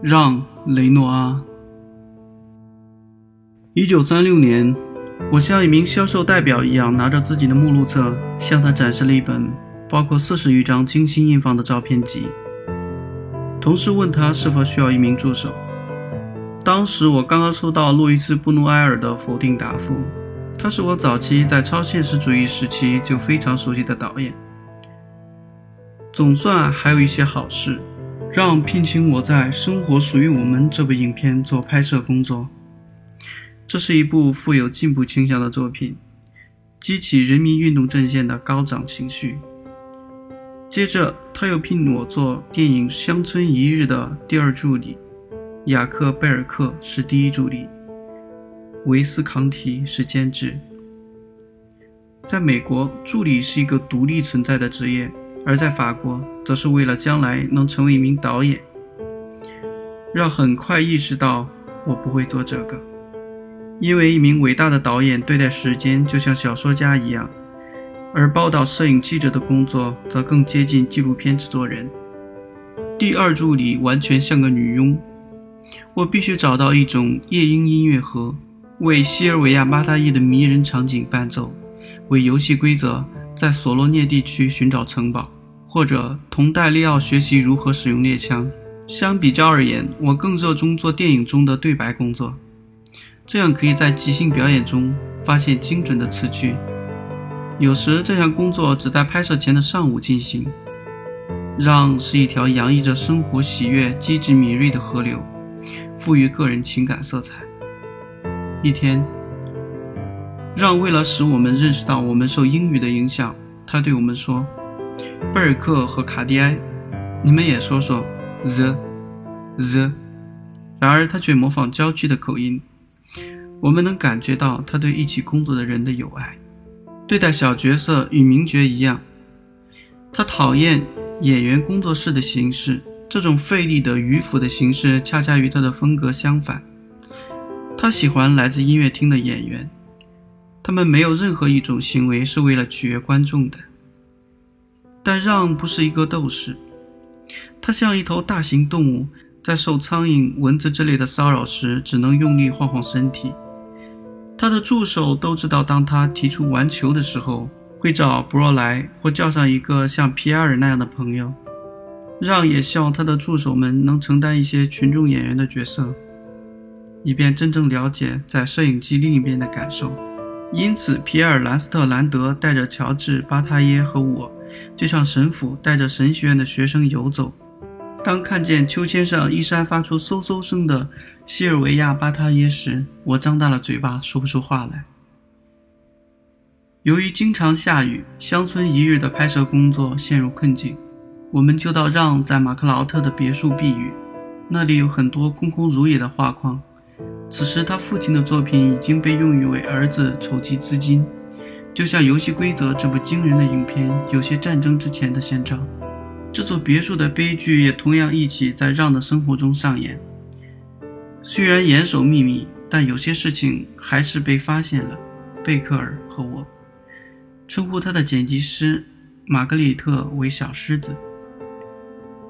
让·雷诺阿。一九三六年，我像一名销售代表一样，拿着自己的目录册，向他展示了一本包括四十余张精心印放的照片集，同时问他是否需要一名助手。当时我刚刚收到路易斯·布努埃尔的否定答复，他是我早期在超现实主义时期就非常熟悉的导演。总算还有一些好事。让聘请我在《生活属于我们》这部影片做拍摄工作。这是一部富有进步倾向的作品，激起人民运动阵线的高涨情绪。接着，他又聘我做电影《乡村一日》的第二助理，雅克·贝尔克是第一助理，维斯康提是监制。在美国，助理是一个独立存在的职业。而在法国，则是为了将来能成为一名导演。让很快意识到我不会做这个，因为一名伟大的导演对待时间就像小说家一样，而报道摄影记者的工作则更接近纪录片制作人。第二助理完全像个女佣，我必须找到一种夜莺音乐盒，为西尔维亚·巴塔耶的迷人场景伴奏，为游戏规则在索罗涅地区寻找城堡。或者同戴利奥学习如何使用猎枪。相比较而言，我更热衷做电影中的对白工作，这样可以在即兴表演中发现精准的词句。有时这项工作只在拍摄前的上午进行。让是一条洋溢着生活喜悦、机智敏锐的河流，赋予个人情感色彩。一天，让为了使我们认识到我们受英语的影响，他对我们说。贝尔克和卡蒂埃，你们也说说 the the。然而他却模仿郊区的口音。我们能感觉到他对一起工作的人的友爱。对待小角色与名角一样，他讨厌演员工作室的形式。这种费力的迂腐的形式，恰恰与他的风格相反。他喜欢来自音乐厅的演员，他们没有任何一种行为是为了取悦观众的。但让不是一个斗士，他像一头大型动物，在受苍蝇、蚊子之类的骚扰时，只能用力晃晃身体。他的助手都知道，当他提出玩球的时候，会找博若莱或叫上一个像皮埃尔那样的朋友。让也希望他的助手们能承担一些群众演员的角色，以便真正了解在摄影机另一边的感受。因此，皮埃尔·兰斯特兰德带着乔治·巴塔耶和我。就像神父带着神学院的学生游走，当看见秋千上一山发出嗖嗖声的西尔维亚巴塔耶时，我张大了嘴巴，说不出话来。由于经常下雨，乡村一日的拍摄工作陷入困境，我们就到让在马克劳特的别墅避雨，那里有很多空空如也的画框。此时，他父亲的作品已经被用于为儿子筹集资金。就像《游戏规则》这部惊人的影片，有些战争之前的现状。这座别墅的悲剧也同样一起在让的生活中上演。虽然严守秘密，但有些事情还是被发现了。贝克尔和我称呼他的剪辑师玛格丽特为“小狮子”，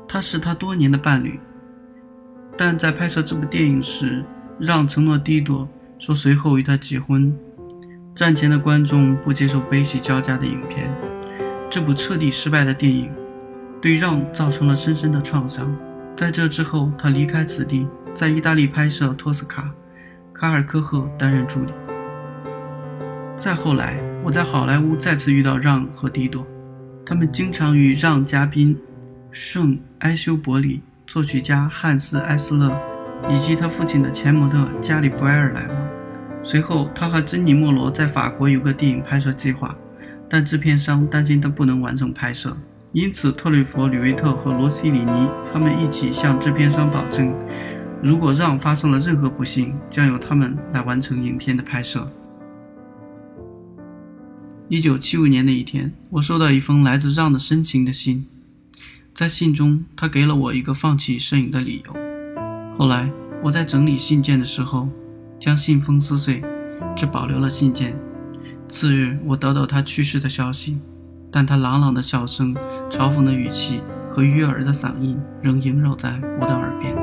他是他多年的伴侣。但在拍摄这部电影时，让承诺低多说随后与他结婚。战前的观众不接受悲喜交加的影片，这部彻底失败的电影对让造成了深深的创伤。在这之后，他离开此地，在意大利拍摄《托斯卡》，卡尔科赫担任助理。再后来，我在好莱坞再次遇到让和迪多，他们经常与让嘉宾圣埃修伯里、作曲家汉斯埃斯勒以及他父亲的前模特加里布埃尔来往。随后，他和珍妮·莫罗在法国有个电影拍摄计划，但制片商担心他不能完成拍摄，因此特吕弗、吕维特和罗西里尼他们一起向制片商保证，如果让发生了任何不幸，将由他们来完成影片的拍摄。一九七五年的一天，我收到一封来自让的深情的信，在信中，他给了我一个放弃摄影的理由。后来，我在整理信件的时候。将信封撕碎，只保留了信件。次日，我得到他去世的消息，但他朗朗的笑声、嘲讽的语气和悦耳的嗓音仍萦绕在我的耳边。